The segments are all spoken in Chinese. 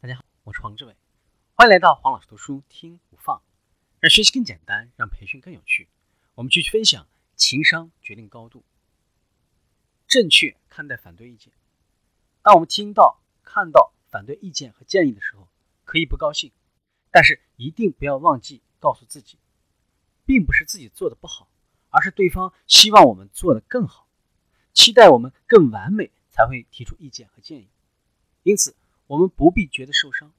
大家好，我是黄志伟，欢迎来到黄老师读书听不放，让学习更简单，让培训更有趣。我们继续分享情商决定高度，正确看待反对意见。当我们听到、看到反对意见和建议的时候，可以不高兴，但是一定不要忘记告诉自己，并不是自己做的不好，而是对方希望我们做的更好，期待我们更完美，才会提出意见和建议。因此，我们不必觉得受伤，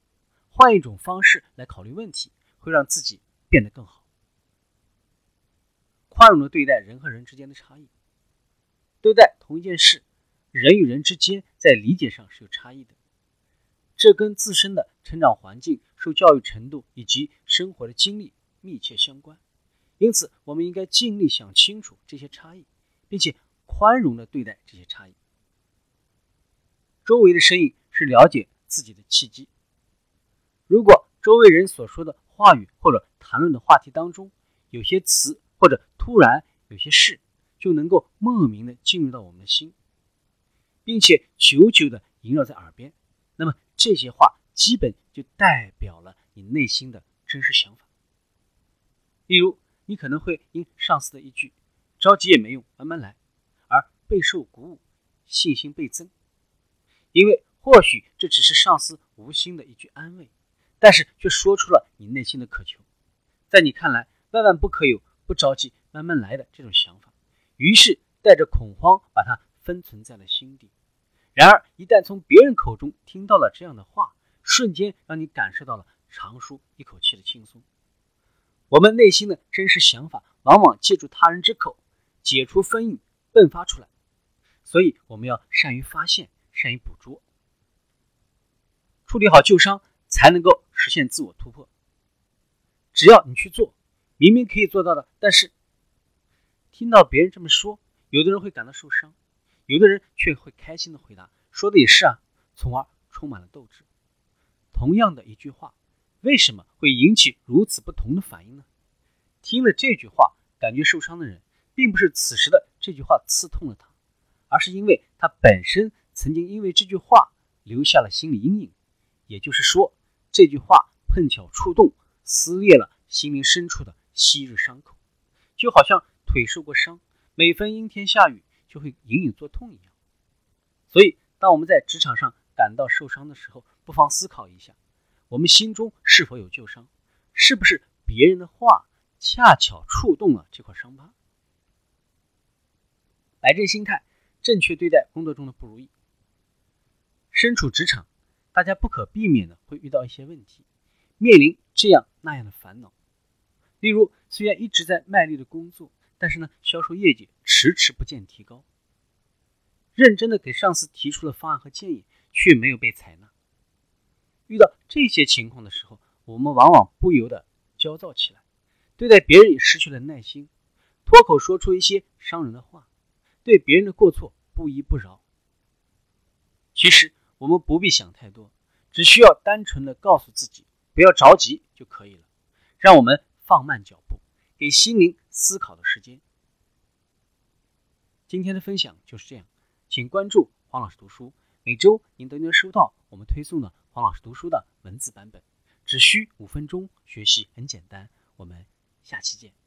换一种方式来考虑问题，会让自己变得更好。宽容的对待人和人之间的差异，对待同一件事，人与人之间在理解上是有差异的，这跟自身的成长环境、受教育程度以及生活的经历密切相关。因此，我们应该尽力想清楚这些差异，并且宽容的对待这些差异。周围的声音。是了解自己的契机。如果周围人所说的话语或者谈论的话题当中，有些词或者突然有些事，就能够莫名的进入到我们的心，并且久久的萦绕在耳边，那么这些话基本就代表了你内心的真实想法。例如，你可能会因上司的一句“着急也没用，慢慢来”而备受鼓舞，信心倍增，因为。或许这只是上司无心的一句安慰，但是却说出了你内心的渴求。在你看来，万万不可有不着急、慢慢来的这种想法，于是带着恐慌把它封存在了心底。然而，一旦从别人口中听到了这样的话，瞬间让你感受到了长舒一口气的轻松。我们内心的真实想法，往往借助他人之口解除封印迸发出来，所以我们要善于发现，善于捕捉。处理好旧伤，才能够实现自我突破。只要你去做，明明可以做到的，但是听到别人这么说，有的人会感到受伤，有的人却会开心的回答：“说的也是啊。”从而充满了斗志。同样的一句话，为什么会引起如此不同的反应呢？听了这句话感觉受伤的人，并不是此时的这句话刺痛了他，而是因为他本身曾经因为这句话留下了心理阴影。也就是说，这句话碰巧触动、撕裂了心灵深处的昔日伤口，就好像腿受过伤，每逢阴天下雨就会隐隐作痛一样。所以，当我们在职场上感到受伤的时候，不妨思考一下，我们心中是否有旧伤？是不是别人的话恰巧触动了这块伤疤？摆正心态，正确对待工作中的不如意。身处职场。大家不可避免的会遇到一些问题，面临这样那样的烦恼。例如，虽然一直在卖力的工作，但是呢，销售业绩迟迟不见提高。认真的给上司提出了方案和建议，却没有被采纳。遇到这些情况的时候，我们往往不由得焦躁起来，对待别人也失去了耐心，脱口说出一些伤人的话，对别人的过错不依不饶。其实。我们不必想太多，只需要单纯的告诉自己不要着急就可以了。让我们放慢脚步，给心灵思考的时间。今天的分享就是这样，请关注黄老师读书，每周您都能收到我们推送的黄老师读书的文字版本，只需五分钟，学习很简单。我们下期见。